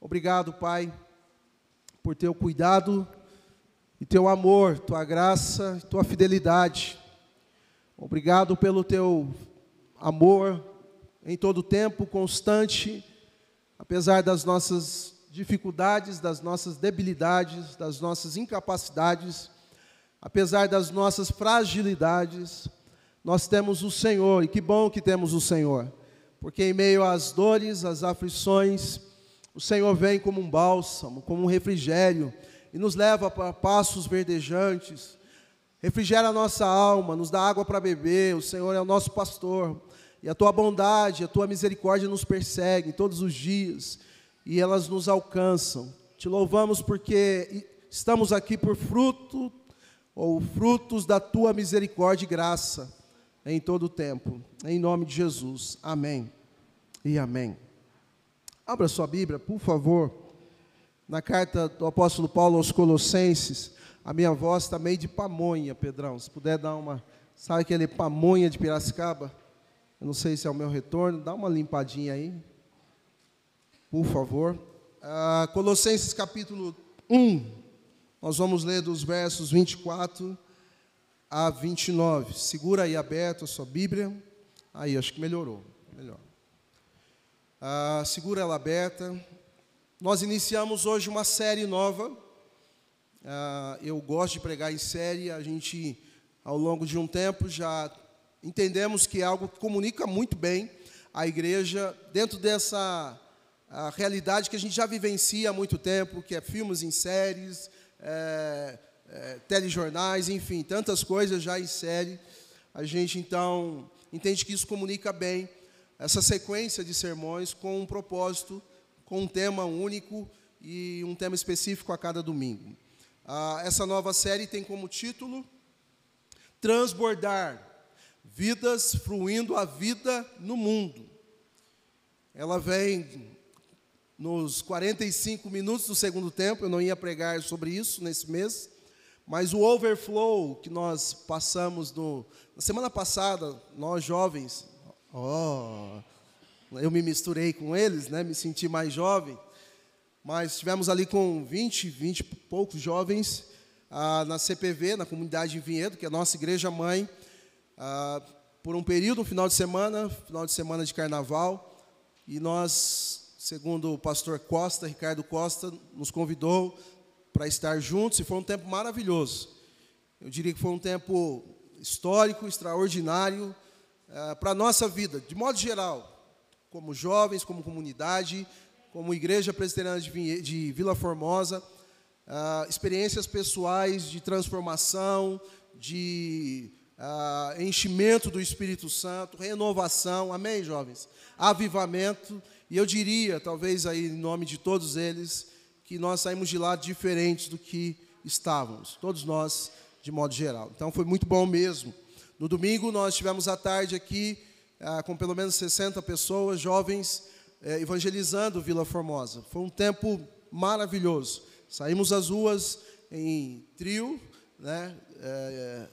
Obrigado, Pai, por teu cuidado e teu amor, tua graça, tua fidelidade. Obrigado pelo teu amor em todo tempo, constante, apesar das nossas dificuldades, das nossas debilidades, das nossas incapacidades, apesar das nossas fragilidades, nós temos o Senhor, e que bom que temos o Senhor, porque em meio às dores, às aflições, o Senhor vem como um bálsamo, como um refrigério, e nos leva para passos verdejantes, refrigera a nossa alma, nos dá água para beber, o Senhor é o nosso pastor, e a tua bondade, a tua misericórdia nos perseguem todos os dias, e elas nos alcançam. Te louvamos porque estamos aqui por fruto, ou frutos da tua misericórdia e graça, em todo o tempo, em nome de Jesus, amém. E amém. Abra sua Bíblia, por favor, na carta do apóstolo Paulo aos Colossenses, a minha voz está meio de pamonha, Pedrão. Se puder dar uma. Sabe aquele pamonha de Piracicaba? Eu não sei se é o meu retorno. Dá uma limpadinha aí. Por favor. Ah, Colossenses capítulo 1. Nós vamos ler dos versos 24 a 29. Segura aí aberto a sua Bíblia. Aí, acho que melhorou. Melhor. Ah, segura ela aberta. Nós iniciamos hoje uma série nova Uh, eu gosto de pregar em série, a gente, ao longo de um tempo, já entendemos que é algo que comunica muito bem a igreja dentro dessa realidade que a gente já vivencia há muito tempo, que é filmes em séries, é, é, telejornais, enfim, tantas coisas já em série. A gente, então, entende que isso comunica bem essa sequência de sermões com um propósito, com um tema único e um tema específico a cada domingo. Ah, essa nova série tem como título Transbordar Vidas Fruindo a Vida no Mundo. Ela vem nos 45 minutos do segundo tempo, eu não ia pregar sobre isso nesse mês, mas o overflow que nós passamos no, na semana passada, nós jovens, oh, eu me misturei com eles, né, me senti mais jovem. Mas estivemos ali com 20, 20 e poucos jovens ah, na CPV, na comunidade em Vinhedo, que é a nossa igreja mãe, ah, por um período, um final de semana, final de semana de carnaval, e nós, segundo o pastor Costa, Ricardo Costa, nos convidou para estar juntos, e foi um tempo maravilhoso. Eu diria que foi um tempo histórico, extraordinário ah, para a nossa vida, de modo geral, como jovens, como comunidade, como Igreja Presbiteriana de Vila Formosa, uh, experiências pessoais de transformação, de uh, enchimento do Espírito Santo, renovação, amém, jovens? Avivamento, e eu diria, talvez aí em nome de todos eles, que nós saímos de lá diferentes do que estávamos, todos nós, de modo geral. Então foi muito bom mesmo. No domingo nós tivemos a tarde aqui uh, com pelo menos 60 pessoas, jovens, é, evangelizando Vila Formosa. Foi um tempo maravilhoso. Saímos às ruas em trio, né, é,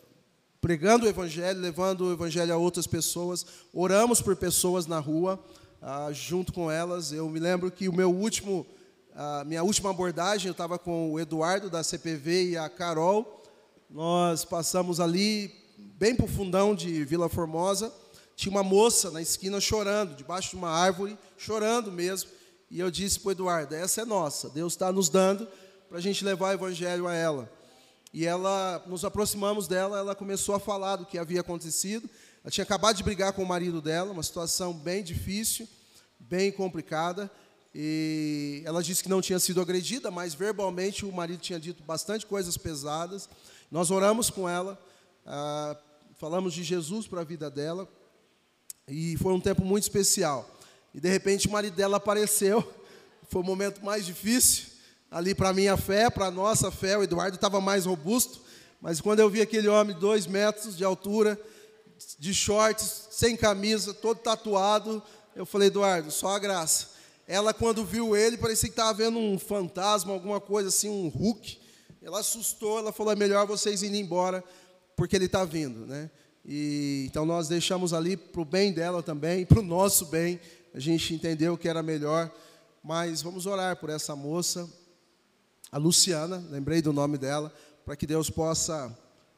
pregando o evangelho, levando o evangelho a outras pessoas. Oramos por pessoas na rua, ah, junto com elas. Eu me lembro que o meu último, a minha última abordagem, eu estava com o Eduardo da CPV e a Carol. Nós passamos ali bem para o fundão de Vila Formosa tinha uma moça na esquina chorando, debaixo de uma árvore, chorando mesmo. E eu disse para o Eduardo: essa é nossa, Deus está nos dando para a gente levar o evangelho a ela. E ela, nos aproximamos dela, ela começou a falar do que havia acontecido. Ela tinha acabado de brigar com o marido dela, uma situação bem difícil, bem complicada. E ela disse que não tinha sido agredida, mas verbalmente o marido tinha dito bastante coisas pesadas. Nós oramos com ela, ah, falamos de Jesus para a vida dela. E foi um tempo muito especial. E de repente o marido dela apareceu. Foi o momento mais difícil ali para a minha fé, para a nossa fé. O Eduardo estava mais robusto. Mas quando eu vi aquele homem, dois metros de altura, de shorts, sem camisa, todo tatuado, eu falei, Eduardo, só a graça. Ela, quando viu ele, parecia que estava vendo um fantasma, alguma coisa assim, um Hulk. Ela assustou, ela falou, é melhor vocês irem embora, porque ele está vindo. Né? E, então nós deixamos ali para o bem dela também, para o nosso bem. A gente entendeu que era melhor mas vamos orar por essa moça, a Luciana, lembrei do nome dela, para que Deus possa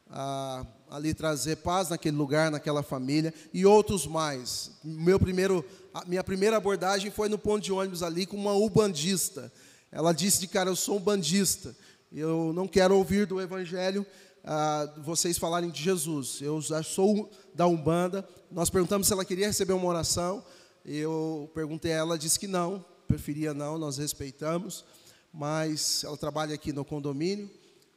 ah, ali trazer paz naquele lugar, naquela família e outros mais. Meu primeiro, a minha primeira abordagem foi no ponto de ônibus ali com uma ubandista. Ela disse de cara, eu sou um bandista. Eu não quero ouvir do Evangelho ah, vocês falarem de Jesus. Eu já sou da Umbanda. Nós perguntamos se ela queria receber uma oração. Eu perguntei a ela, disse que não, preferia não, nós respeitamos. Mas ela trabalha aqui no condomínio.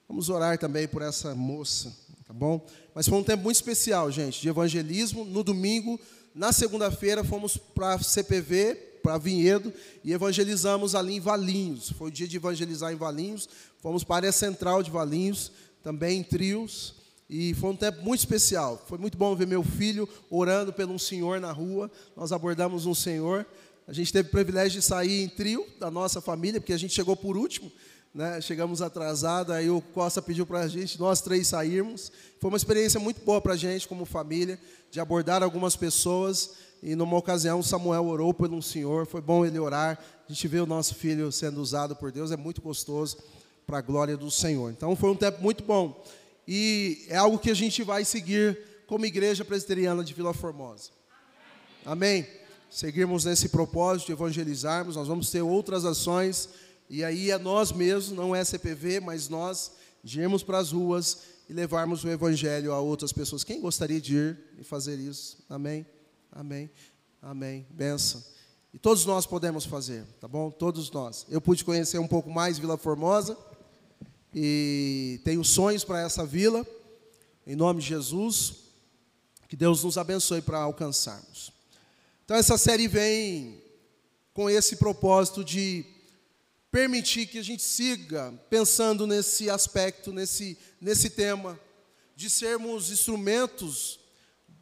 Vamos orar também por essa moça, tá bom? Mas foi um tempo muito especial, gente, de evangelismo. No domingo, na segunda-feira, fomos para a CPV, para Vinhedo, e evangelizamos ali em Valinhos. Foi o dia de evangelizar em Valinhos. Fomos para a área central de Valinhos, também em trios. E foi um tempo muito especial. Foi muito bom ver meu filho orando pelo um senhor na rua. Nós abordamos um senhor. A gente teve o privilégio de sair em trio da nossa família, porque a gente chegou por último né? Chegamos atrasados, aí o Costa pediu para a gente, nós três sairmos. Foi uma experiência muito boa para a gente, como família, de abordar algumas pessoas. E numa ocasião, Samuel orou por um senhor, foi bom ele orar. A gente vê o nosso filho sendo usado por Deus, é muito gostoso para a glória do Senhor. Então foi um tempo muito bom. E é algo que a gente vai seguir como igreja presbiteriana de Vila Formosa. Amém? Seguirmos nesse propósito de evangelizarmos, nós vamos ter outras ações e aí é nós mesmos, não é CPV, mas nós, de irmos para as ruas e levarmos o Evangelho a outras pessoas. Quem gostaria de ir e fazer isso? Amém? Amém? Amém. Benção. E todos nós podemos fazer, tá bom? Todos nós. Eu pude conhecer um pouco mais Vila Formosa e tenho sonhos para essa vila. Em nome de Jesus, que Deus nos abençoe para alcançarmos. Então essa série vem com esse propósito de permitir que a gente siga pensando nesse aspecto, nesse, nesse tema, de sermos instrumentos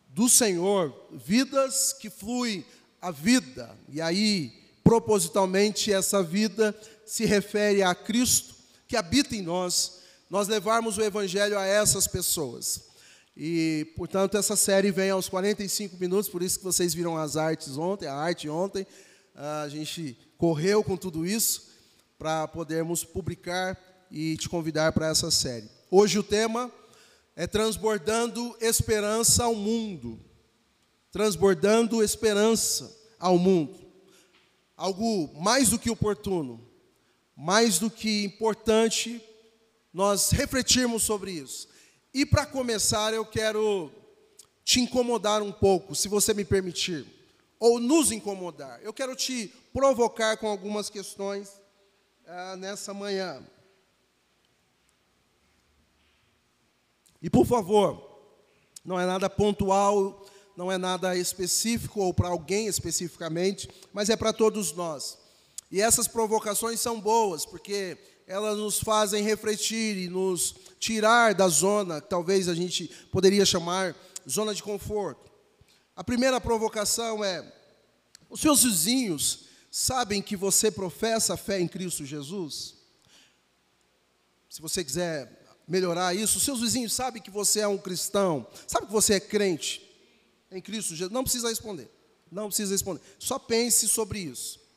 do Senhor, vidas que fluem a vida. E aí, propositalmente, essa vida se refere a Cristo que habita em nós, nós levarmos o Evangelho a essas pessoas. E, portanto, essa série vem aos 45 minutos, por isso que vocês viram as artes ontem, a arte ontem. A gente correu com tudo isso para podermos publicar e te convidar para essa série. Hoje o tema é transbordando esperança ao mundo. Transbordando esperança ao mundo. Algo mais do que oportuno, mais do que importante nós refletirmos sobre isso. E para começar, eu quero te incomodar um pouco, se você me permitir, ou nos incomodar. Eu quero te provocar com algumas questões ah, nessa manhã. E por favor, não é nada pontual, não é nada específico ou para alguém especificamente, mas é para todos nós. E essas provocações são boas, porque elas nos fazem refletir e nos tirar da zona, que talvez a gente poderia chamar zona de conforto. A primeira provocação é: os seus vizinhos sabem que você professa a fé em Cristo Jesus? Se você quiser melhorar isso, seus vizinhos sabem que você é um cristão, sabe que você é crente em Cristo Jesus? Não precisa responder, não precisa responder, só pense sobre isso.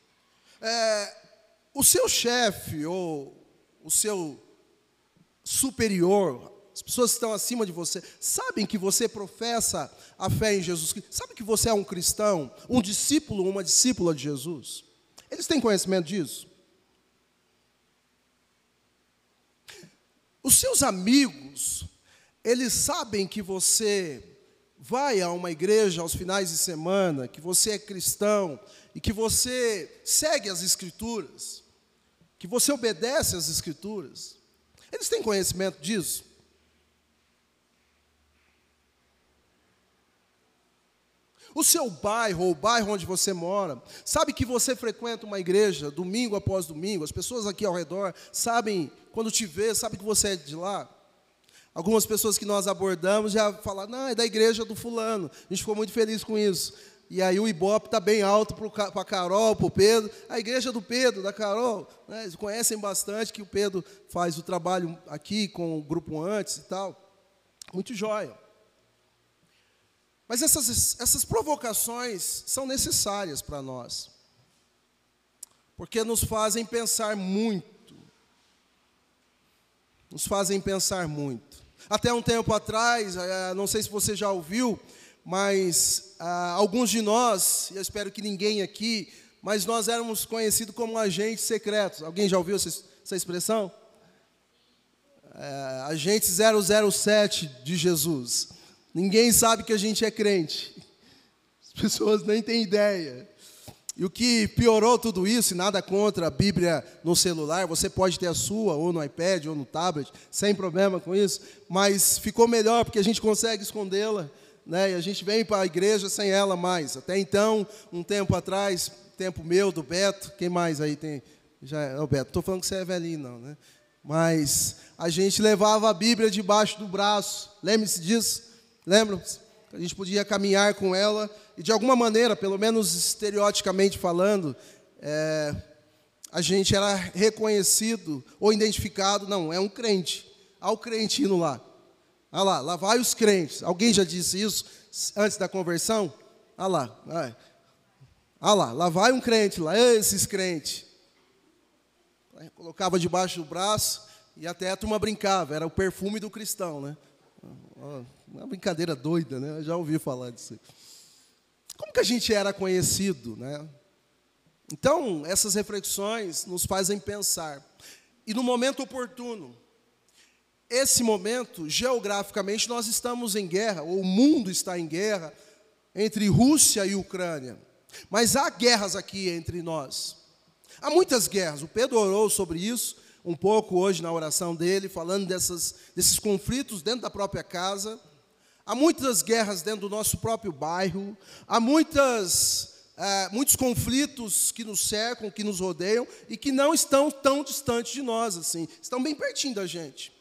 É, o seu chefe ou o seu superior, as pessoas que estão acima de você, sabem que você professa a fé em Jesus Cristo, sabem que você é um cristão, um discípulo, uma discípula de Jesus. Eles têm conhecimento disso? Os seus amigos, eles sabem que você vai a uma igreja aos finais de semana, que você é cristão e que você segue as Escrituras, que você obedece às Escrituras. Eles têm conhecimento disso? O seu bairro, ou o bairro onde você mora, sabe que você frequenta uma igreja domingo após domingo, as pessoas aqui ao redor sabem, quando te vê, sabem que você é de lá. Algumas pessoas que nós abordamos já falaram, não, é da igreja do fulano. A gente ficou muito feliz com isso. E aí o Ibope está bem alto para a Carol, para o Pedro. A igreja do Pedro, da Carol, né, eles conhecem bastante que o Pedro faz o trabalho aqui com o grupo antes e tal. Muito jóia. Mas essas, essas provocações são necessárias para nós. porque nos fazem pensar muito. Nos fazem pensar muito. Até um tempo atrás, eh, não sei se você já ouviu, mas ah, alguns de nós, eu espero que ninguém aqui, mas nós éramos conhecidos como agentes secretos. Alguém já ouviu essa, essa expressão? É, agente 007 de Jesus. Ninguém sabe que a gente é crente. As pessoas nem têm ideia. E o que piorou tudo isso, e nada contra a Bíblia no celular, você pode ter a sua, ou no iPad, ou no tablet, sem problema com isso, mas ficou melhor porque a gente consegue escondê-la, né? e a gente vem para a igreja sem ela mais. Até então, um tempo atrás, tempo meu, do Beto, quem mais aí tem? Já, é o Beto, estou falando que você é velhinho, não, né? Mas a gente levava a Bíblia debaixo do braço, lembre-se disso? Lembram-se? A gente podia caminhar com ela e, de alguma maneira, pelo menos estereoticamente falando, é, a gente era reconhecido ou identificado, não, é um crente. Olha o crente indo lá. Olha lá, lá vai os crentes. Alguém já disse isso antes da conversão? Olha lá, vai. Olha lá, lá vai um crente, lá, esses crentes. Colocava debaixo do braço e até a turma brincava, era o perfume do cristão, né? Uma brincadeira doida, né? Eu já ouvi falar disso. Como que a gente era conhecido, né? Então, essas reflexões nos fazem pensar. E no momento oportuno, esse momento, geograficamente, nós estamos em guerra, ou o mundo está em guerra, entre Rússia e Ucrânia. Mas há guerras aqui entre nós. Há muitas guerras. O Pedro orou sobre isso um pouco hoje na oração dele, falando dessas, desses conflitos dentro da própria casa. Há muitas guerras dentro do nosso próprio bairro, há muitas, é, muitos conflitos que nos cercam, que nos rodeiam e que não estão tão distantes de nós assim, estão bem pertinho da gente.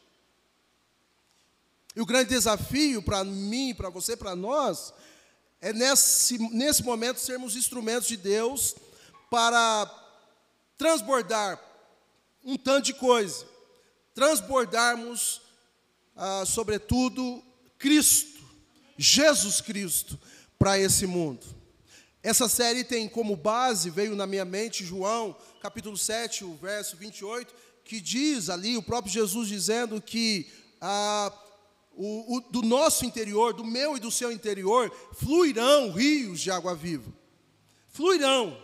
E o grande desafio para mim, para você, para nós, é nesse, nesse momento sermos instrumentos de Deus para transbordar um tanto de coisa, transbordarmos, ah, sobretudo, Cristo, Jesus Cristo, para esse mundo. Essa série tem como base, veio na minha mente, João, capítulo 7, o verso 28, que diz ali, o próprio Jesus dizendo que ah, o, o, do nosso interior, do meu e do seu interior, fluirão rios de água viva. Fluirão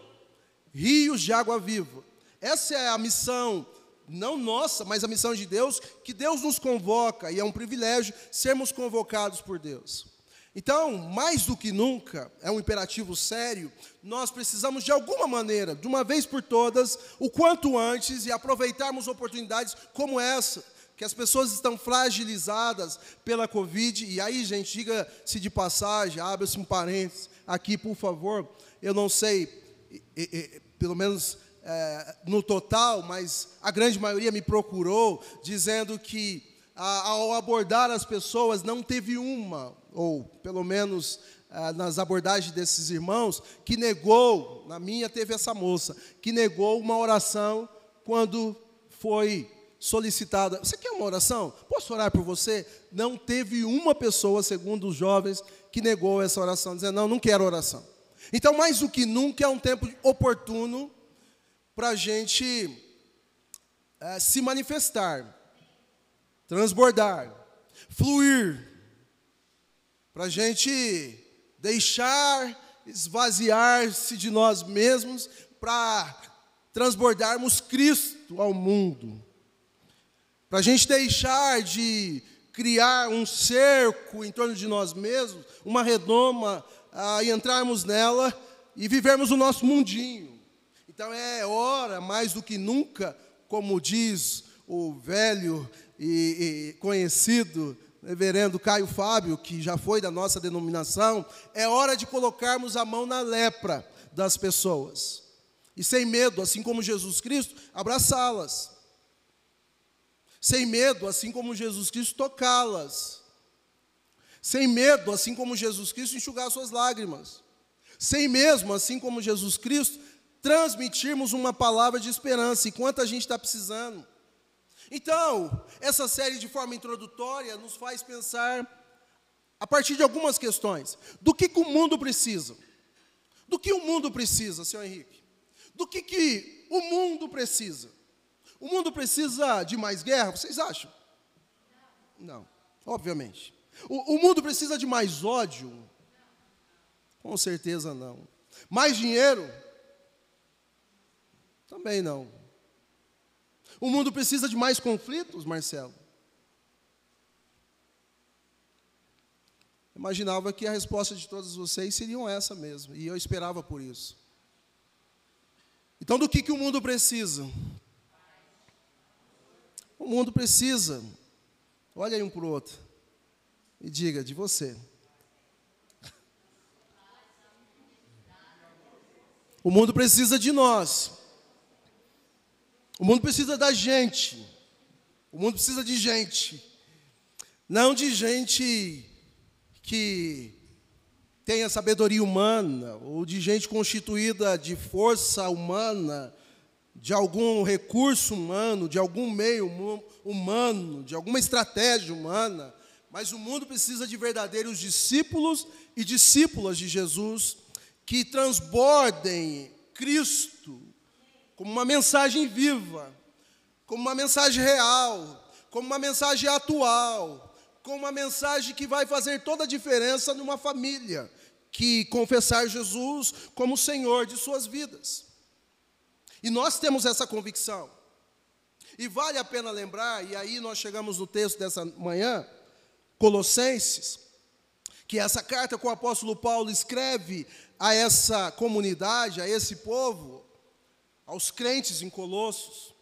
rios de água viva. Essa é a missão, não nossa, mas a missão de Deus, que Deus nos convoca, e é um privilégio sermos convocados por Deus. Então, mais do que nunca, é um imperativo sério, nós precisamos de alguma maneira, de uma vez por todas, o quanto antes, e aproveitarmos oportunidades como essa, que as pessoas estão fragilizadas pela Covid, e aí, gente, diga-se de passagem, abra-se um parênteses aqui, por favor, eu não sei, e, e, pelo menos é, no total, mas a grande maioria me procurou, dizendo que a, ao abordar as pessoas, não teve uma, ou pelo menos é, nas abordagens desses irmãos, que negou, na minha teve essa moça, que negou uma oração quando foi solicitada. Você quer uma oração? Posso orar por você? Não teve uma pessoa, segundo os jovens, que negou essa oração, dizendo: Não, não quero oração. Então, mais do que nunca, é um tempo oportuno para a gente é, se manifestar, transbordar, fluir, para a gente deixar esvaziar-se de nós mesmos para transbordarmos Cristo ao mundo para a gente deixar de criar um cerco em torno de nós mesmos, uma redoma, ah, e entrarmos nela e vivermos o nosso mundinho. Então é hora, mais do que nunca, como diz o velho e, e conhecido reverendo Caio Fábio, que já foi da nossa denominação, é hora de colocarmos a mão na lepra das pessoas. E sem medo, assim como Jesus Cristo, abraçá-las sem medo, assim como Jesus Cristo, tocá-las, sem medo, assim como Jesus Cristo, enxugar suas lágrimas, sem mesmo, assim como Jesus Cristo, transmitirmos uma palavra de esperança, e quanto a gente está precisando. Então, essa série de forma introdutória nos faz pensar a partir de algumas questões. Do que, que o mundo precisa? Do que o mundo precisa, senhor Henrique? Do que, que o mundo precisa? O mundo precisa de mais guerra, vocês acham? Não, obviamente. O, o mundo precisa de mais ódio? Com certeza não. Mais dinheiro? Também não. O mundo precisa de mais conflitos, Marcelo? Imaginava que a resposta de todos vocês seriam essa mesmo, e eu esperava por isso. Então, do que, que o mundo precisa? O mundo precisa, olha aí um para o outro, e diga de você. O mundo precisa de nós. O mundo precisa da gente. O mundo precisa de gente. Não de gente que tenha sabedoria humana, ou de gente constituída de força humana, de algum recurso humano, de algum meio humano, de alguma estratégia humana, mas o mundo precisa de verdadeiros discípulos e discípulas de Jesus que transbordem Cristo como uma mensagem viva, como uma mensagem real, como uma mensagem atual, como uma mensagem que vai fazer toda a diferença numa família que confessar Jesus como Senhor de suas vidas. E nós temos essa convicção. E vale a pena lembrar, e aí nós chegamos no texto dessa manhã, Colossenses, que essa carta que o apóstolo Paulo escreve a essa comunidade, a esse povo, aos crentes em Colossos.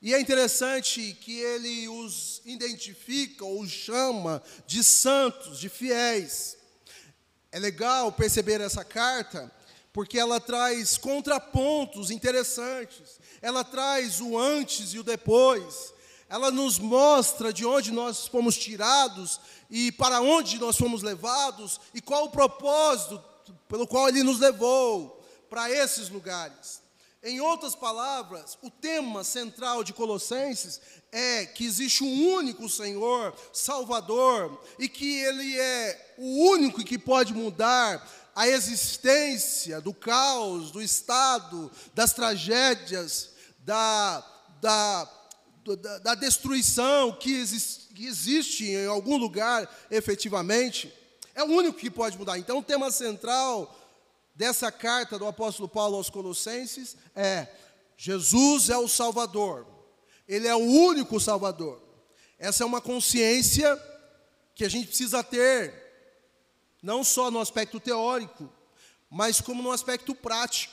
E é interessante que ele os identifica ou chama de santos, de fiéis. É legal perceber essa carta, porque ela traz contrapontos interessantes. Ela traz o antes e o depois. Ela nos mostra de onde nós fomos tirados e para onde nós fomos levados e qual o propósito pelo qual ele nos levou para esses lugares. Em outras palavras, o tema central de Colossenses é que existe um único Senhor, Salvador, e que Ele é o único que pode mudar a existência do caos, do estado, das tragédias, da, da, da, da destruição que, existe, que existe em algum lugar efetivamente. É o único que pode mudar. Então, o tema central dessa carta do apóstolo Paulo aos Colossenses é: Jesus é o Salvador, Ele é o único Salvador. Essa é uma consciência que a gente precisa ter, não só no aspecto teórico, mas como no aspecto prático.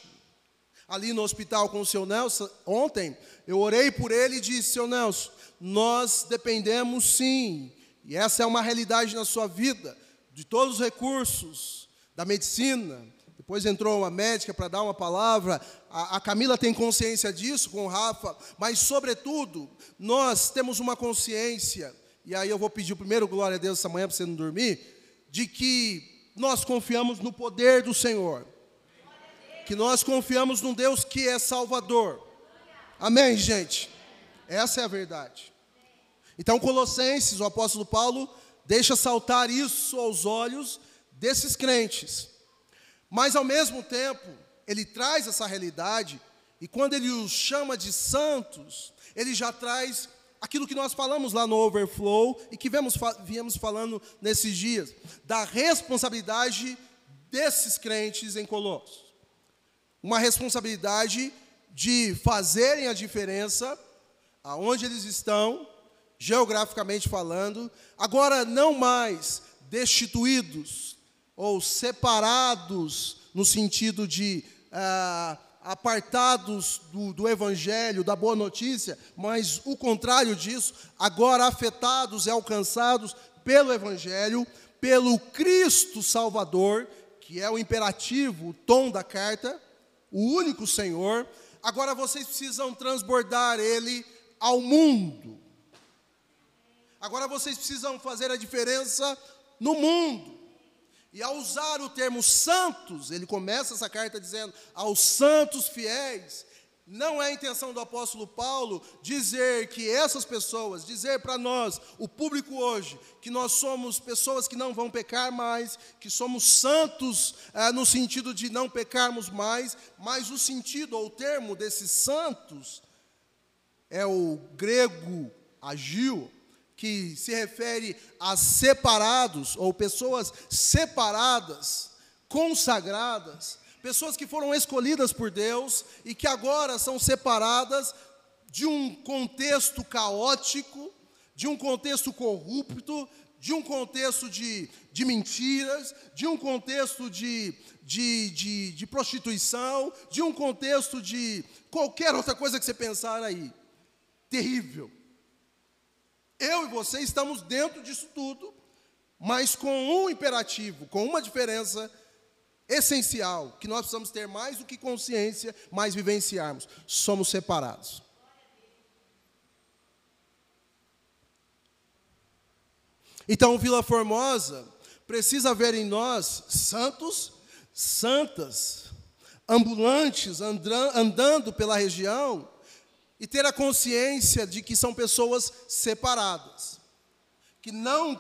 Ali no hospital com o seu Nelson, ontem, eu orei por ele e disse: Seu Nelson, nós dependemos sim, e essa é uma realidade na sua vida, de todos os recursos, da medicina, depois entrou uma médica para dar uma palavra. A, a, Camila tem consciência disso com o Rafa, mas, sobretudo, nós temos uma consciência, e aí eu vou pedir o primeiro glória a Deus essa manhã para você não dormir, de que nós confiamos no poder do Senhor, que nós confiamos num Deus que é Salvador. Amém, gente? Essa é a verdade. Então, Colossenses, o apóstolo Paulo, deixa saltar isso aos olhos desses crentes mas ao mesmo tempo, ele traz essa realidade, e quando ele os chama de santos, ele já traz aquilo que nós falamos lá no Overflow e que viemos, viemos falando nesses dias, da responsabilidade desses crentes em Colossos. Uma responsabilidade de fazerem a diferença aonde eles estão, geograficamente falando, agora não mais destituídos, ou separados no sentido de ah, apartados do, do Evangelho, da boa notícia, mas o contrário disso, agora afetados e alcançados pelo Evangelho, pelo Cristo Salvador, que é o imperativo, o tom da carta, o único Senhor, agora vocês precisam transbordar Ele ao mundo. Agora vocês precisam fazer a diferença no mundo. E ao usar o termo santos, ele começa essa carta dizendo aos santos fiéis, Não é a intenção do apóstolo Paulo dizer que essas pessoas, dizer para nós, o público hoje, que nós somos pessoas que não vão pecar mais, que somos santos ah, no sentido de não pecarmos mais, mas o sentido ou o termo desses santos é o grego agil, que se refere a separados ou pessoas separadas, consagradas, pessoas que foram escolhidas por Deus e que agora são separadas de um contexto caótico, de um contexto corrupto, de um contexto de, de mentiras, de um contexto de, de, de, de prostituição, de um contexto de qualquer outra coisa que você pensar aí. Terrível. Eu e você estamos dentro disso tudo, mas com um imperativo, com uma diferença essencial, que nós precisamos ter mais do que consciência, mas vivenciarmos. Somos separados. Então, Vila Formosa precisa ver em nós santos, santas, ambulantes, andando pela região e ter a consciência de que são pessoas separadas, que não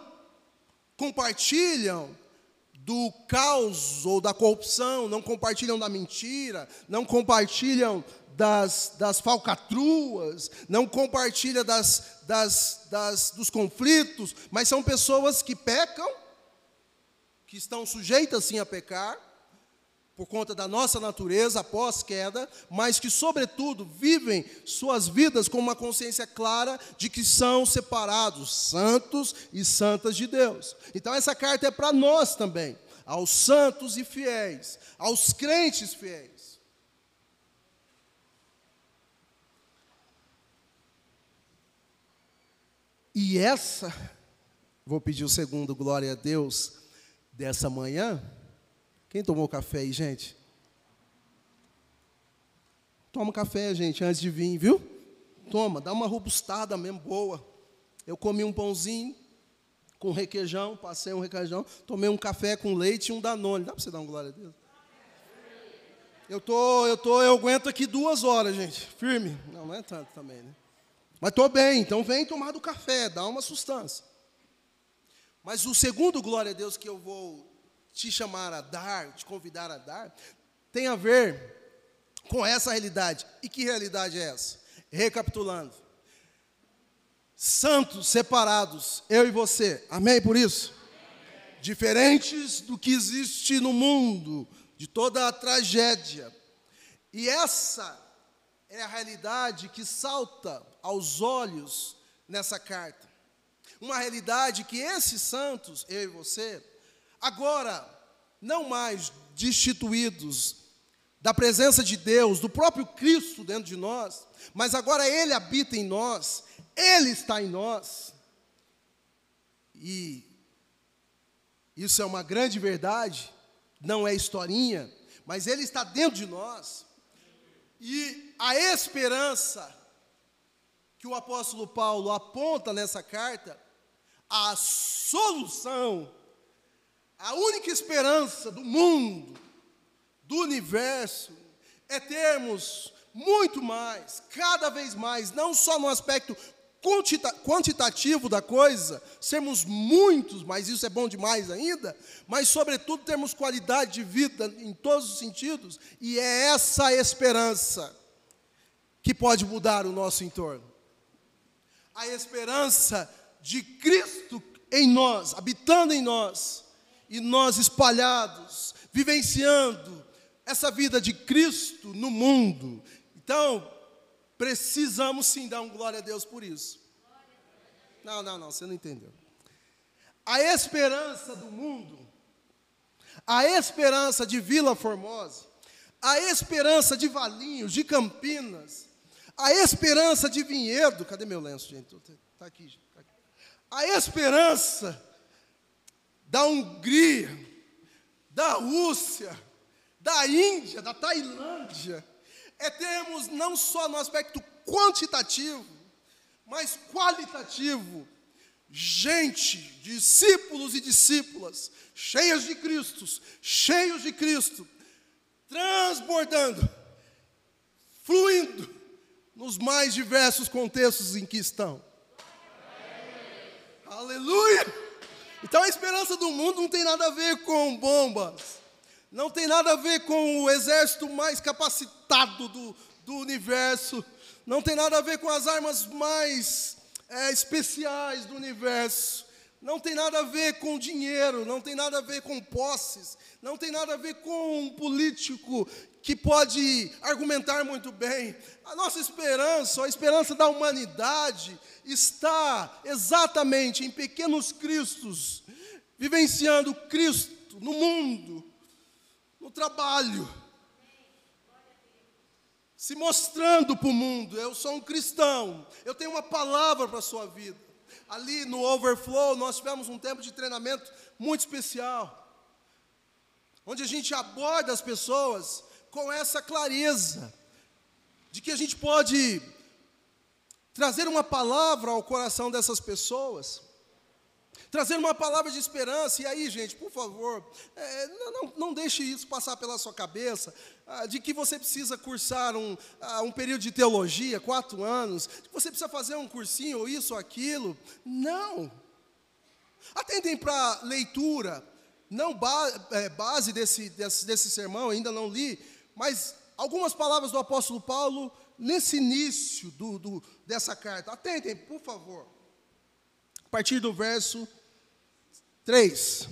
compartilham do caos ou da corrupção, não compartilham da mentira, não compartilham das, das falcatruas, não compartilham das, das, das, dos conflitos, mas são pessoas que pecam, que estão sujeitas sim a pecar, por conta da nossa natureza após queda, mas que, sobretudo, vivem suas vidas com uma consciência clara de que são separados, santos e santas de Deus. Então, essa carta é para nós também, aos santos e fiéis, aos crentes fiéis. E essa, vou pedir o segundo glória a Deus dessa manhã quem tomou café aí, gente? Toma café, gente, antes de vir, viu? Toma, dá uma robustada mesmo, boa. Eu comi um pãozinho com requeijão, passei um requeijão, tomei um café com leite e um danone. Dá para você dar uma glória a Deus? Eu tô, eu tô, eu aguento aqui duas horas, gente, firme. Não, não é tanto também, né? Mas estou bem, então vem tomar do café, dá uma sustância. Mas o segundo glória a Deus que eu vou te chamar a dar, te convidar a dar, tem a ver com essa realidade. E que realidade é essa? Recapitulando. Santos separados, eu e você. Amém por isso? Diferentes do que existe no mundo, de toda a tragédia. E essa é a realidade que salta aos olhos nessa carta. Uma realidade que esses santos, eu e você, Agora, não mais destituídos da presença de Deus, do próprio Cristo dentro de nós, mas agora Ele habita em nós, Ele está em nós. E isso é uma grande verdade, não é historinha, mas Ele está dentro de nós. E a esperança que o apóstolo Paulo aponta nessa carta, a solução a única esperança do mundo, do universo, é termos muito mais, cada vez mais, não só no aspecto quantitativo da coisa, sermos muitos, mas isso é bom demais ainda, mas, sobretudo, termos qualidade de vida em todos os sentidos, e é essa esperança que pode mudar o nosso entorno. A esperança de Cristo em nós, habitando em nós, e nós espalhados, vivenciando essa vida de Cristo no mundo. Então, precisamos sim dar um glória a Deus por isso. Não, não, não, você não entendeu. A esperança do mundo, a esperança de Vila Formosa, a esperança de Valinhos, de Campinas, a esperança de Vinhedo, cadê meu lenço, gente? Está aqui, tá aqui. A esperança da Hungria, da Rússia, da Índia, da Tailândia, é termos não só no aspecto quantitativo, mas qualitativo, gente, discípulos e discípulas, cheias de Cristo, cheios de Cristo, transbordando, fluindo nos mais diversos contextos em que estão. Aleluia! Então a esperança do mundo não tem nada a ver com bombas, não tem nada a ver com o exército mais capacitado do, do universo, não tem nada a ver com as armas mais é, especiais do universo, não tem nada a ver com dinheiro, não tem nada a ver com posses, não tem nada a ver com um político que pode argumentar muito bem. A nossa esperança, a esperança da humanidade, está exatamente em pequenos cristos, vivenciando Cristo no mundo, no trabalho, se mostrando para o mundo. Eu sou um cristão, eu tenho uma palavra para a sua vida. Ali no Overflow, nós tivemos um tempo de treinamento muito especial, onde a gente aborda as pessoas com essa clareza de que a gente pode trazer uma palavra ao coração dessas pessoas, trazer uma palavra de esperança. E aí, gente, por favor, é, não, não deixe isso passar pela sua cabeça, ah, de que você precisa cursar um, ah, um período de teologia, quatro anos, que você precisa fazer um cursinho, ou isso ou aquilo. Não. Atendem para leitura, não ba é, base desse, desse, desse sermão, ainda não li, mas algumas palavras do apóstolo Paulo nesse início do, do, dessa carta. Atentem, por favor. A partir do verso 3.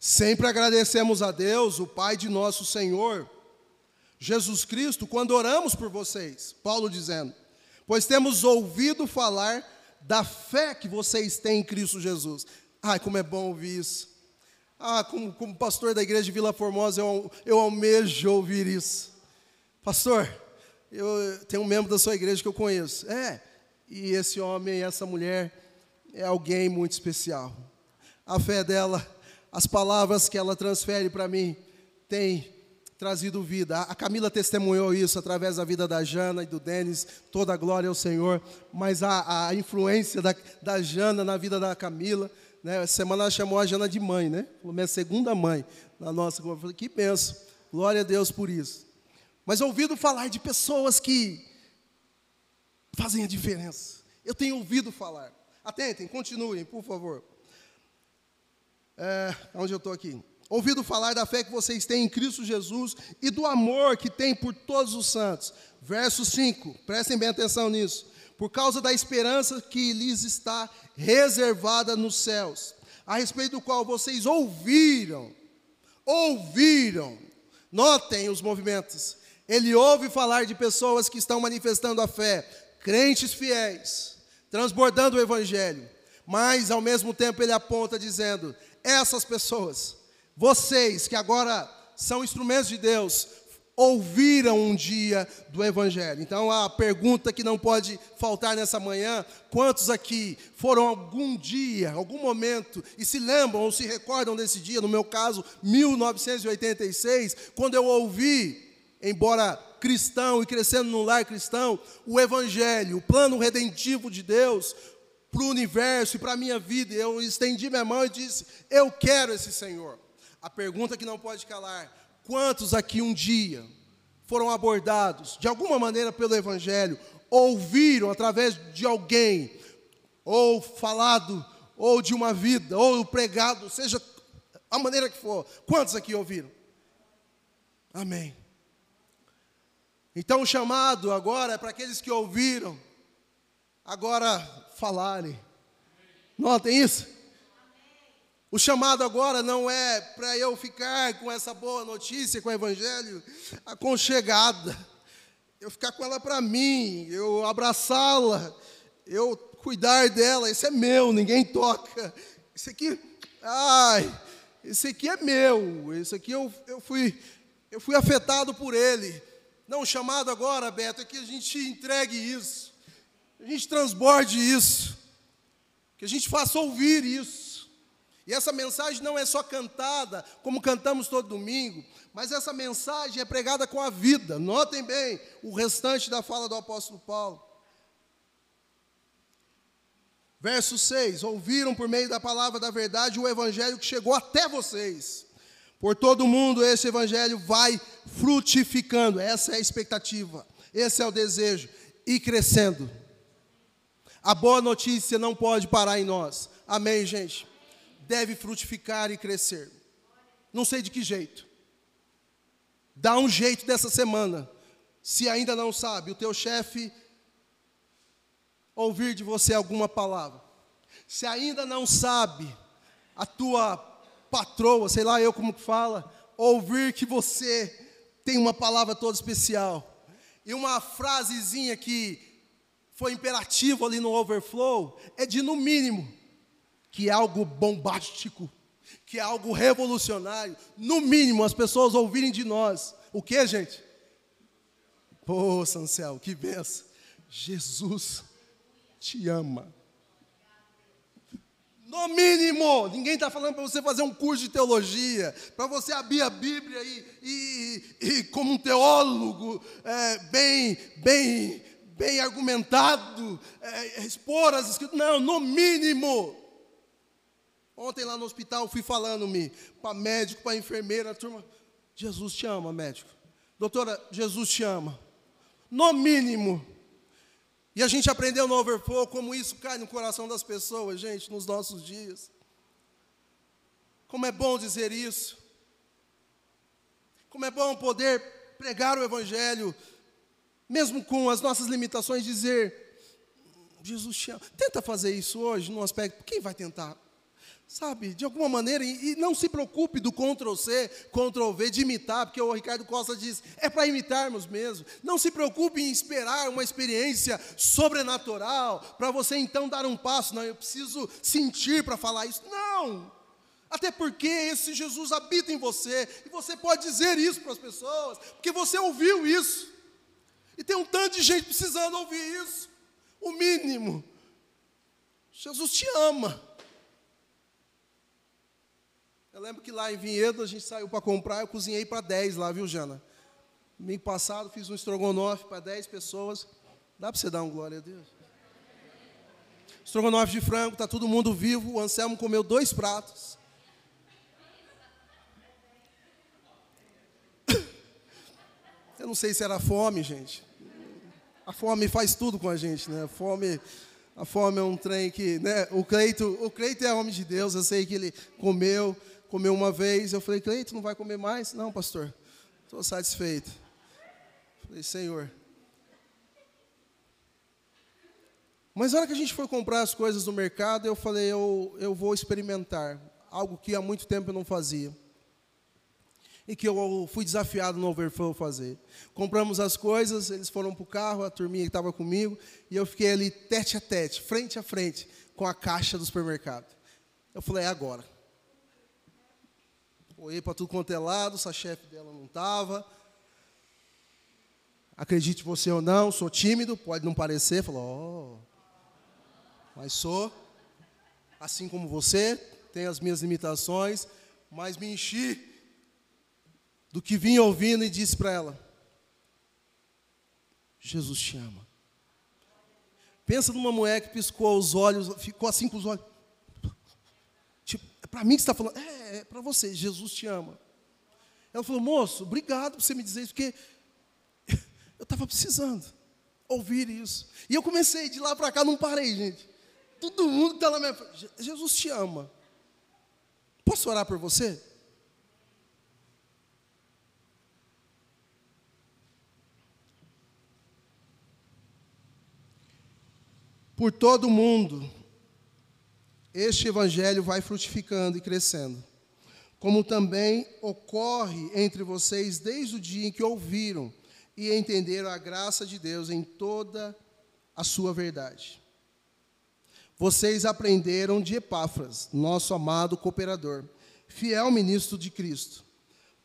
Sempre agradecemos a Deus, o Pai de nosso Senhor, Jesus Cristo, quando oramos por vocês. Paulo dizendo: Pois temos ouvido falar da fé que vocês têm em Cristo Jesus. Ai, como é bom ouvir isso. Ah, como, como pastor da igreja de Vila Formosa, eu, eu almejo ouvir isso. Pastor, eu tenho um membro da sua igreja que eu conheço. É, e esse homem e essa mulher é alguém muito especial. A fé dela, as palavras que ela transfere para mim, tem trazido vida. A Camila testemunhou isso através da vida da Jana e do Denis, toda a glória ao Senhor. Mas a, a influência da, da Jana na vida da Camila né? Essa semana ela chamou a Jana de mãe, né? Falou, minha segunda mãe na nossa. Eu falei, que benção. Glória a Deus por isso. Mas ouvido falar de pessoas que fazem a diferença. Eu tenho ouvido falar. Atentem, continuem, por favor. É, onde eu estou aqui? Ouvido falar da fé que vocês têm em Cristo Jesus e do amor que têm por todos os santos. Verso 5, prestem bem atenção nisso por causa da esperança que lhes está reservada nos céus, a respeito do qual vocês ouviram, ouviram, notem os movimentos. Ele ouve falar de pessoas que estão manifestando a fé, crentes fiéis, transbordando o evangelho, mas ao mesmo tempo ele aponta dizendo: essas pessoas, vocês que agora são instrumentos de Deus, ouviram um dia do Evangelho. Então a pergunta que não pode faltar nessa manhã: quantos aqui foram algum dia, algum momento, e se lembram ou se recordam desse dia, no meu caso, 1986, quando eu ouvi, embora cristão e crescendo num lar cristão, o Evangelho, o plano redentivo de Deus para o universo e para a minha vida. Eu estendi minha mão e disse: Eu quero esse Senhor. A pergunta que não pode calar: Quantos aqui um dia foram abordados de alguma maneira pelo Evangelho, ouviram através de alguém, ou falado, ou de uma vida, ou pregado, seja a maneira que for. Quantos aqui ouviram? Amém. Então o chamado agora é para aqueles que ouviram, agora falarem. Notem isso? O chamado agora não é para eu ficar com essa boa notícia, com o Evangelho aconchegada, eu ficar com ela para mim, eu abraçá-la, eu cuidar dela, esse é meu, ninguém toca. Esse aqui, ai, esse aqui é meu, esse aqui eu, eu, fui, eu fui afetado por ele. Não, o chamado agora, Beto, é que a gente entregue isso, a gente transborde isso, que a gente faça ouvir isso. E essa mensagem não é só cantada, como cantamos todo domingo, mas essa mensagem é pregada com a vida. Notem bem o restante da fala do apóstolo Paulo. Verso 6: Ouviram por meio da palavra da verdade o evangelho que chegou até vocês. Por todo mundo esse evangelho vai frutificando, essa é a expectativa. Esse é o desejo. E crescendo. A boa notícia não pode parar em nós. Amém, gente? Deve frutificar e crescer. Não sei de que jeito. Dá um jeito dessa semana. Se ainda não sabe, o teu chefe ouvir de você alguma palavra. Se ainda não sabe, a tua patroa, sei lá eu como que fala, ouvir que você tem uma palavra toda especial. E uma frasezinha que foi imperativo ali no overflow é de no mínimo que é algo bombástico, que é algo revolucionário, no mínimo as pessoas ouvirem de nós. O que, gente? Pô, Sancel, que benção. Jesus te ama. No mínimo, ninguém está falando para você fazer um curso de teologia, para você abrir a Bíblia e, e, e como um teólogo é, bem, bem, bem argumentado, é, expor as escrituras. Não, no mínimo. Ontem lá no hospital fui falando-me para médico, para enfermeira, a turma. Jesus te ama, médico. Doutora, Jesus te ama. No mínimo. E a gente aprendeu no Overflow como isso cai no coração das pessoas, gente, nos nossos dias. Como é bom dizer isso. Como é bom poder pregar o Evangelho, mesmo com as nossas limitações, dizer: Jesus te ama. Tenta fazer isso hoje, num aspecto. Quem vai tentar? Sabe, de alguma maneira, e, e não se preocupe do Ctrl-C, Ctrl-V, de imitar, porque o Ricardo Costa diz, é para imitarmos mesmo. Não se preocupe em esperar uma experiência sobrenatural, para você então dar um passo. Não, eu preciso sentir para falar isso. Não! Até porque esse Jesus habita em você, e você pode dizer isso para as pessoas, porque você ouviu isso. E tem um tanto de gente precisando ouvir isso. O mínimo. Jesus te ama. Eu lembro que lá em Vinhedo a gente saiu para comprar, eu cozinhei para 10 lá, viu, Jana? Domingo passado fiz um estrogonofe para 10 pessoas. Dá para você dar um glória a Deus? Estrogonofe de frango, está todo mundo vivo. O Anselmo comeu dois pratos. Eu não sei se era fome, gente. A fome faz tudo com a gente, né? A fome, a fome é um trem que, né? O Cleito, o Cleito é homem de Deus. Eu sei que ele comeu comeu uma vez. Eu falei, Cleito, não vai comer mais? Não, pastor, estou satisfeito. Falei, Senhor. Mas na hora que a gente foi comprar as coisas no mercado, eu falei, eu, eu vou experimentar algo que há muito tempo eu não fazia. E que eu fui desafiado no Overflow fazer. Compramos as coisas, eles foram para o carro, a turminha que estava comigo, e eu fiquei ali tete a tete, frente a frente, com a caixa do supermercado. Eu falei, é agora. Olhei para tudo quanto é lado, a chefe dela não estava. Acredite você ou não, sou tímido, pode não parecer. Falou, oh, mas sou, assim como você, tenho as minhas limitações, mas me enchi do que vinha ouvindo e disse para ela: Jesus te ama. Pensa numa mulher que piscou os olhos, ficou assim com os olhos. É para mim que você está falando? É, é para você, Jesus te ama. Ela falou, moço, obrigado por você me dizer isso, porque eu estava precisando ouvir isso. E eu comecei de lá para cá, não parei, gente. Todo mundo está na minha frente. Jesus te ama. Posso orar por você? Por todo mundo este evangelho vai frutificando e crescendo, como também ocorre entre vocês desde o dia em que ouviram e entenderam a graça de Deus em toda a sua verdade. Vocês aprenderam de Epáfras, nosso amado cooperador, fiel ministro de Cristo,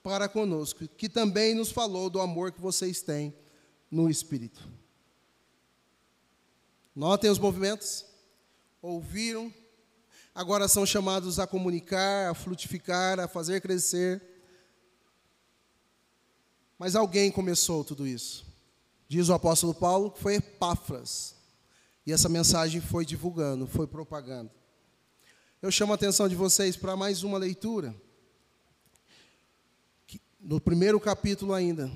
para conosco, que também nos falou do amor que vocês têm no Espírito. Notem os movimentos. Ouviram, agora são chamados a comunicar, a frutificar, a fazer crescer. Mas alguém começou tudo isso. Diz o apóstolo Paulo que foi Epáfras. E essa mensagem foi divulgando, foi propagando. Eu chamo a atenção de vocês para mais uma leitura. No primeiro capítulo ainda.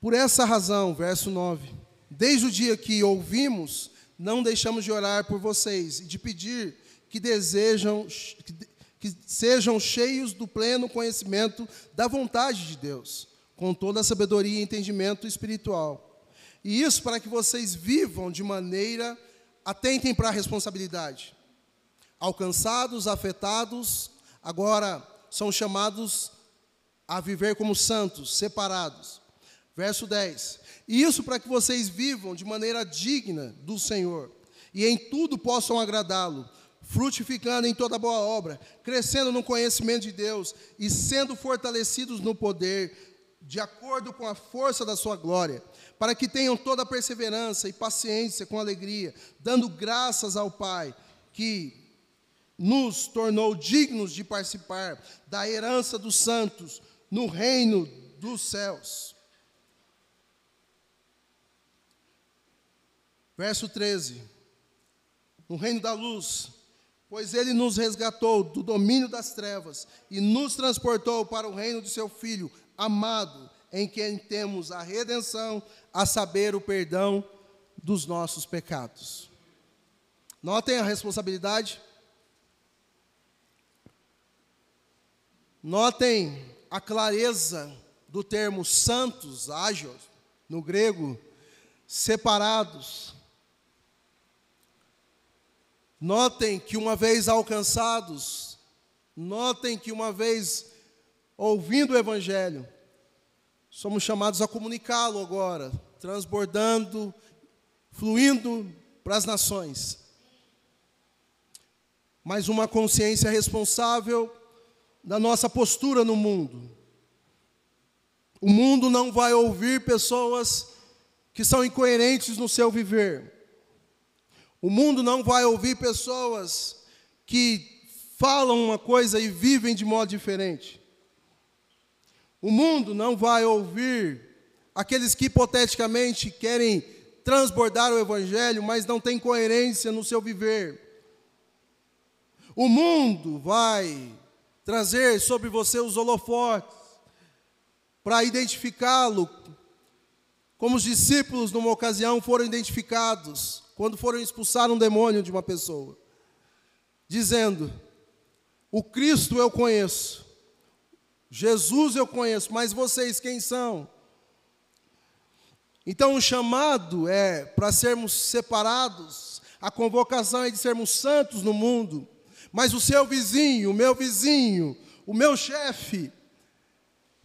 Por essa razão, verso 9, desde o dia que ouvimos, não deixamos de orar por vocês e de pedir que desejam que, que sejam cheios do pleno conhecimento da vontade de Deus, com toda a sabedoria e entendimento espiritual. E isso para que vocês vivam de maneira atentem para a responsabilidade. Alcançados, afetados, agora são chamados a viver como santos, separados. Verso 10. Isso para que vocês vivam de maneira digna do Senhor e em tudo possam agradá-lo, frutificando em toda boa obra, crescendo no conhecimento de Deus e sendo fortalecidos no poder, de acordo com a força da sua glória, para que tenham toda a perseverança e paciência com alegria, dando graças ao Pai, que nos tornou dignos de participar da herança dos santos no reino dos céus. Verso 13: No reino da luz, pois ele nos resgatou do domínio das trevas e nos transportou para o reino de seu Filho amado, em quem temos a redenção, a saber, o perdão dos nossos pecados. Notem a responsabilidade. Notem a clareza do termo santos, ágios, no grego, separados, Notem que uma vez alcançados, notem que uma vez ouvindo o Evangelho, somos chamados a comunicá-lo agora, transbordando, fluindo para as nações. Mas uma consciência responsável da nossa postura no mundo. O mundo não vai ouvir pessoas que são incoerentes no seu viver. O mundo não vai ouvir pessoas que falam uma coisa e vivem de modo diferente. O mundo não vai ouvir aqueles que hipoteticamente querem transbordar o evangelho, mas não têm coerência no seu viver. O mundo vai trazer sobre você os holofotes para identificá-lo, como os discípulos numa ocasião foram identificados quando foram expulsar um demônio de uma pessoa, dizendo: O Cristo eu conheço, Jesus eu conheço, mas vocês quem são? Então o chamado é para sermos separados, a convocação é de sermos santos no mundo, mas o seu vizinho, o meu vizinho, o meu chefe,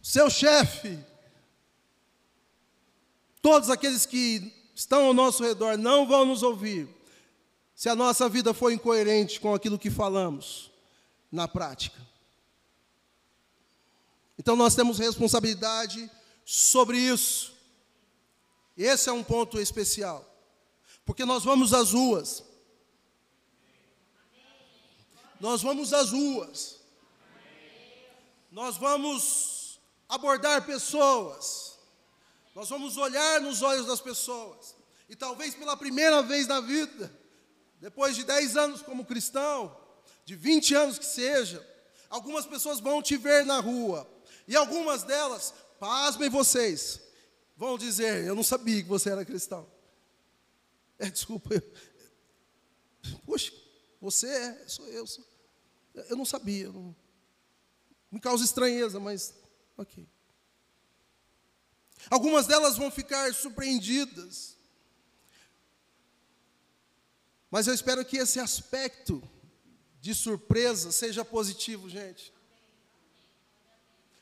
seu chefe, todos aqueles que estão ao nosso redor não vão nos ouvir se a nossa vida for incoerente com aquilo que falamos na prática. Então nós temos responsabilidade sobre isso. Esse é um ponto especial. Porque nós vamos às ruas. Nós vamos às ruas. Nós vamos abordar pessoas. Nós vamos olhar nos olhos das pessoas. E talvez pela primeira vez na vida, depois de 10 anos como cristão, de 20 anos que seja, algumas pessoas vão te ver na rua. E algumas delas, pasmem vocês, vão dizer: Eu não sabia que você era cristão. É, desculpa. Poxa, você é, sou eu. Sou, eu não sabia. Não, me causa estranheza, mas ok. Algumas delas vão ficar surpreendidas. Mas eu espero que esse aspecto de surpresa seja positivo, gente.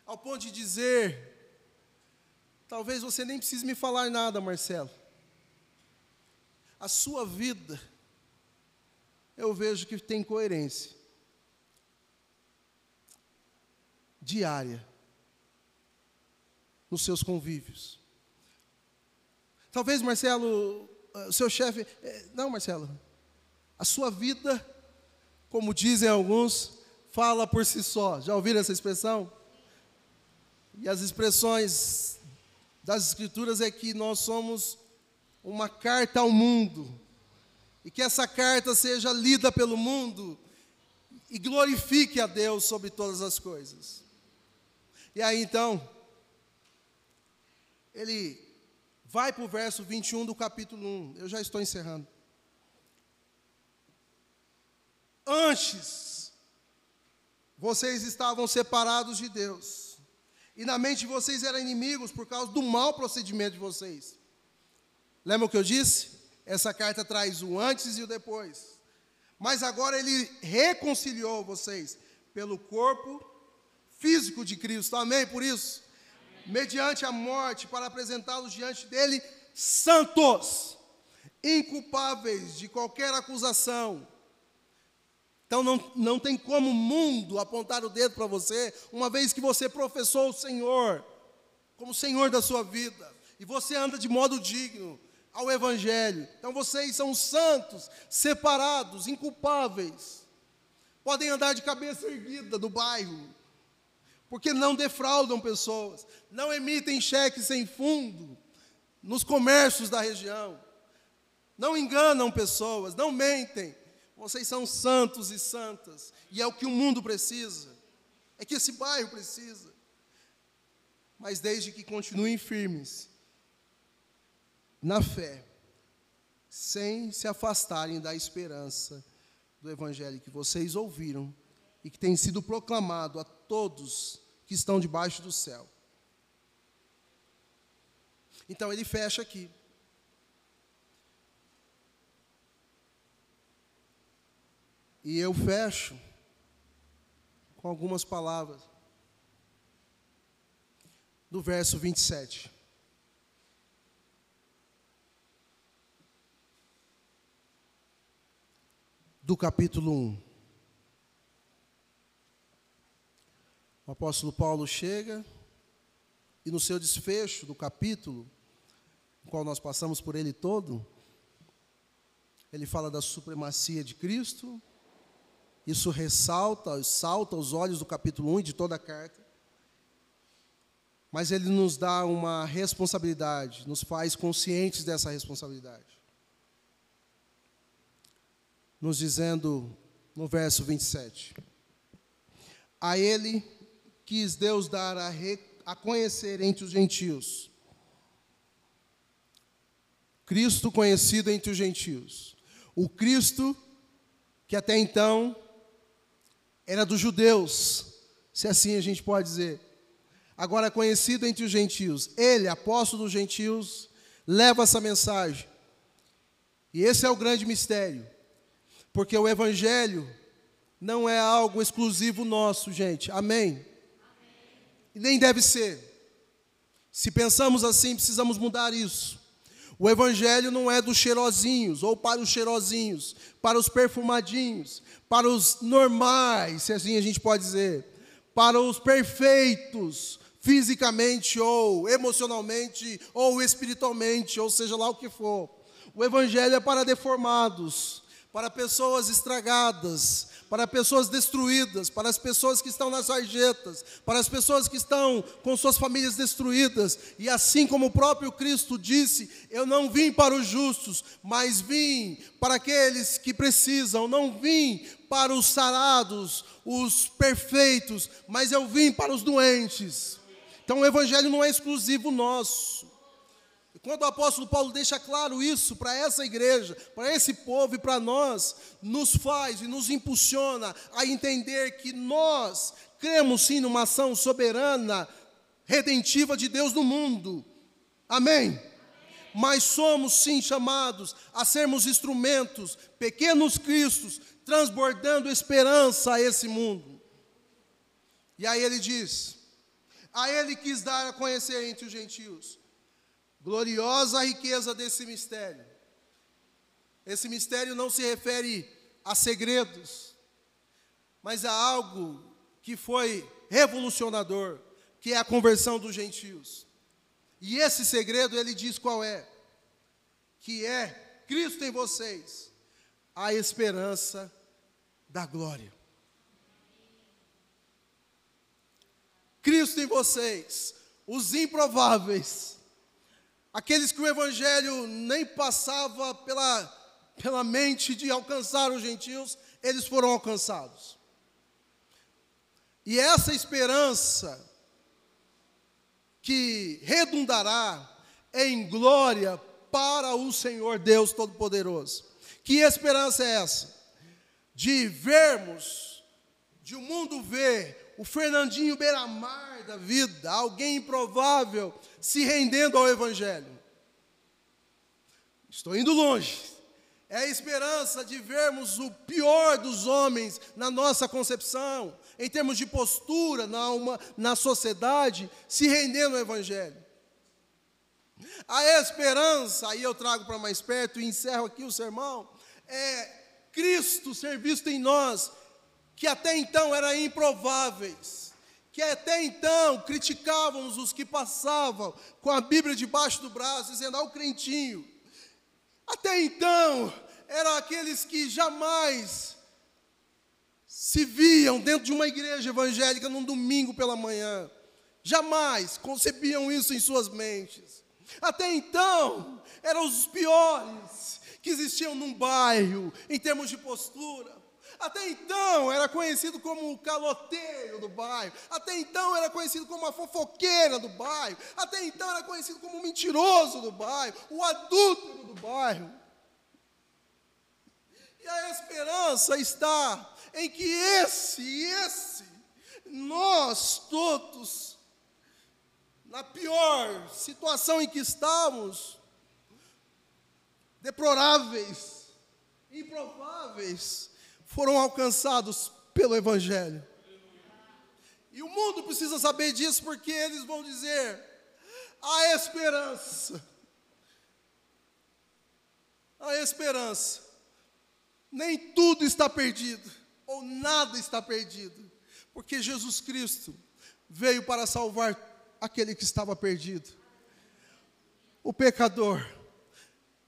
Ao ponto de dizer, talvez você nem precise me falar nada, Marcelo. A sua vida, eu vejo que tem coerência diária nos seus convívios. Talvez, Marcelo, o seu chefe. Eh, não, Marcelo. A sua vida, como dizem alguns, fala por si só. Já ouviram essa expressão? E as expressões das Escrituras é que nós somos uma carta ao mundo. E que essa carta seja lida pelo mundo e glorifique a Deus sobre todas as coisas. E aí então ele Vai para o verso 21 do capítulo 1. Eu já estou encerrando. Antes, vocês estavam separados de Deus. E na mente de vocês eram inimigos por causa do mau procedimento de vocês. Lembra o que eu disse? Essa carta traz o antes e o depois. Mas agora ele reconciliou vocês pelo corpo físico de Cristo. Amém? Por isso, mediante a morte, para apresentá-los diante dele santos, inculpáveis de qualquer acusação. Então não, não tem como o mundo apontar o dedo para você, uma vez que você professou o Senhor como Senhor da sua vida, e você anda de modo digno ao Evangelho. Então vocês são santos, separados, inculpáveis. Podem andar de cabeça erguida no bairro, porque não defraudam pessoas, não emitem cheques sem fundo nos comércios da região, não enganam pessoas, não mentem. Vocês são santos e santas, e é o que o mundo precisa, é que esse bairro precisa. Mas desde que continuem firmes na fé, sem se afastarem da esperança do Evangelho que vocês ouviram e que tem sido proclamado a todos que estão debaixo do céu. Então ele fecha aqui. E eu fecho com algumas palavras do verso 27. Do capítulo 1. O apóstolo Paulo chega e no seu desfecho do capítulo, no qual nós passamos por ele todo, ele fala da supremacia de Cristo. Isso ressalta, salta aos olhos do capítulo 1 e de toda a carta. Mas ele nos dá uma responsabilidade, nos faz conscientes dessa responsabilidade. Nos dizendo no verso 27: A ele quis Deus dar a, re, a conhecer entre os gentios. Cristo conhecido entre os gentios. O Cristo que até então era dos judeus, se assim a gente pode dizer. Agora conhecido entre os gentios. Ele, apóstolo dos gentios, leva essa mensagem. E esse é o grande mistério. Porque o evangelho não é algo exclusivo nosso, gente. Amém. E nem deve ser. Se pensamos assim, precisamos mudar isso. O evangelho não é dos cheirosinhos ou para os cheirosinhos, para os perfumadinhos, para os normais, se assim a gente pode dizer, para os perfeitos, fisicamente ou emocionalmente ou espiritualmente, ou seja lá o que for. O evangelho é para deformados, para pessoas estragadas, para pessoas destruídas, para as pessoas que estão nas sarjetas, para as pessoas que estão com suas famílias destruídas. E assim como o próprio Cristo disse: Eu não vim para os justos, mas vim para aqueles que precisam, não vim para os sarados, os perfeitos, mas eu vim para os doentes. Então o Evangelho não é exclusivo nosso. Quando o apóstolo Paulo deixa claro isso para essa igreja, para esse povo e para nós, nos faz e nos impulsiona a entender que nós cremos sim numa ação soberana, redentiva de Deus no mundo. Amém? Mas somos sim chamados a sermos instrumentos, pequenos cristos, transbordando esperança a esse mundo. E aí ele diz: a ele quis dar a conhecer entre os gentios Gloriosa riqueza desse mistério. Esse mistério não se refere a segredos, mas a algo que foi revolucionador, que é a conversão dos gentios. E esse segredo ele diz qual é? Que é Cristo em vocês, a esperança da glória. Cristo em vocês, os improváveis, Aqueles que o Evangelho nem passava pela, pela mente de alcançar os gentios, eles foram alcançados. E essa esperança que redundará, em glória para o Senhor Deus Todo-Poderoso. Que esperança é essa? De vermos, de o mundo ver o Fernandinho Beiramar da vida, alguém improvável, se rendendo ao Evangelho. Estou indo longe. É a esperança de vermos o pior dos homens na nossa concepção, em termos de postura na, uma, na sociedade, se rendendo ao Evangelho. A esperança, aí eu trago para mais perto e encerro aqui o sermão, é Cristo ser visto em nós, que até então eram improváveis, que até então criticávamos os que passavam com a Bíblia debaixo do braço, dizendo, ah, o crentinho. Até então, eram aqueles que jamais se viam dentro de uma igreja evangélica num domingo pela manhã. Jamais concebiam isso em suas mentes. Até então, eram os piores que existiam num bairro, em termos de postura. Até então era conhecido como o caloteiro do bairro. Até então era conhecido como a fofoqueira do bairro. Até então era conhecido como o mentiroso do bairro, o adúltero do bairro. E a esperança está em que esse e esse, nós todos, na pior situação em que estamos, deploráveis, improváveis, foram alcançados pelo Evangelho. E o mundo precisa saber disso porque eles vão dizer: a esperança, a esperança, nem tudo está perdido, ou nada está perdido, porque Jesus Cristo veio para salvar aquele que estava perdido, o pecador,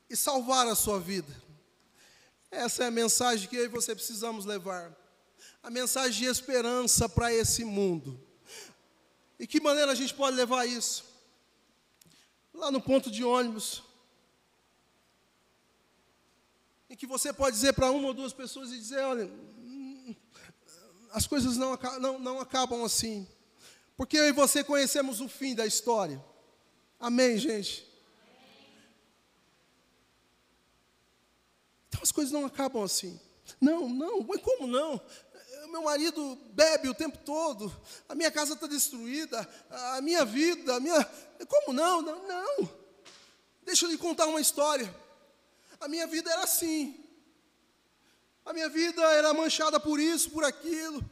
e salvar a sua vida. Essa é a mensagem que eu e você precisamos levar. A mensagem de esperança para esse mundo. E que maneira a gente pode levar isso? Lá no ponto de ônibus, em que você pode dizer para uma ou duas pessoas e dizer: olha, hum, as coisas não, não, não acabam assim. Porque eu e você conhecemos o fim da história. Amém, gente? As coisas não acabam assim. Não, não, mas como não? Meu marido bebe o tempo todo, a minha casa está destruída, a minha vida, a minha. Como não? Não, não. Deixa eu lhe contar uma história. A minha vida era assim. A minha vida era manchada por isso, por aquilo.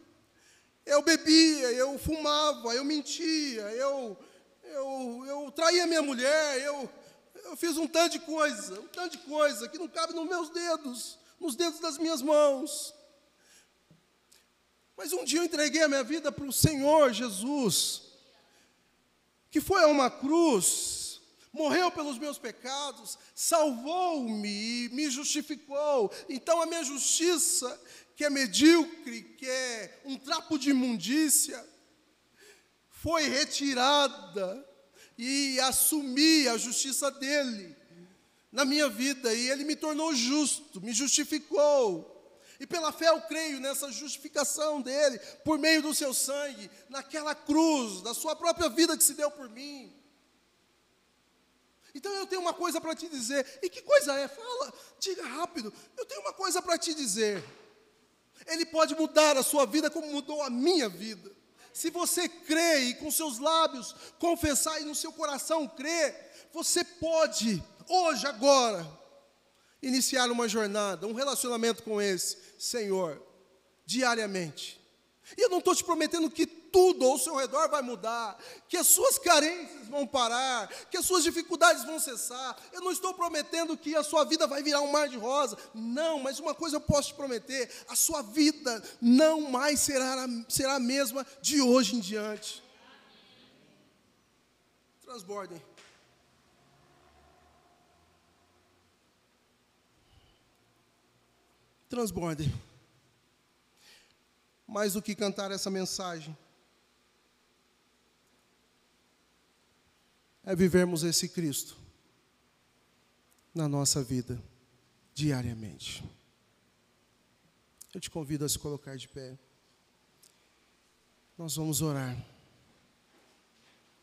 Eu bebia, eu fumava, eu mentia, eu, eu, eu traía minha mulher, eu, eu fiz um tanto de coisa, um tanto de coisa que não cabe nos meus dedos, nos dedos das minhas mãos. Mas um dia eu entreguei a minha vida para o Senhor Jesus, que foi a uma cruz, morreu pelos meus pecados, salvou-me me justificou. Então a minha justiça, que é medíocre, que é um trapo de imundícia, foi retirada e assumi a justiça dele na minha vida, e ele me tornou justo, me justificou. E pela fé eu creio nessa justificação dele, por meio do seu sangue, naquela cruz, da sua própria vida que se deu por mim. Então eu tenho uma coisa para te dizer. E que coisa é? Fala, diga rápido. Eu tenho uma coisa para te dizer. Ele pode mudar a sua vida como mudou a minha vida. Se você crê e com seus lábios confessar e no seu coração crer, você pode, hoje, agora, iniciar uma jornada, um relacionamento com esse Senhor, diariamente. E eu não estou te prometendo que tudo ao seu redor vai mudar, que as suas carências vão parar, que as suas dificuldades vão cessar. Eu não estou prometendo que a sua vida vai virar um mar de rosa. Não, mas uma coisa eu posso te prometer: a sua vida não mais será, será a mesma de hoje em diante. Transbordem. Transbordem. Mais do que cantar essa mensagem, é vivermos esse Cristo na nossa vida diariamente. Eu te convido a se colocar de pé. Nós vamos orar.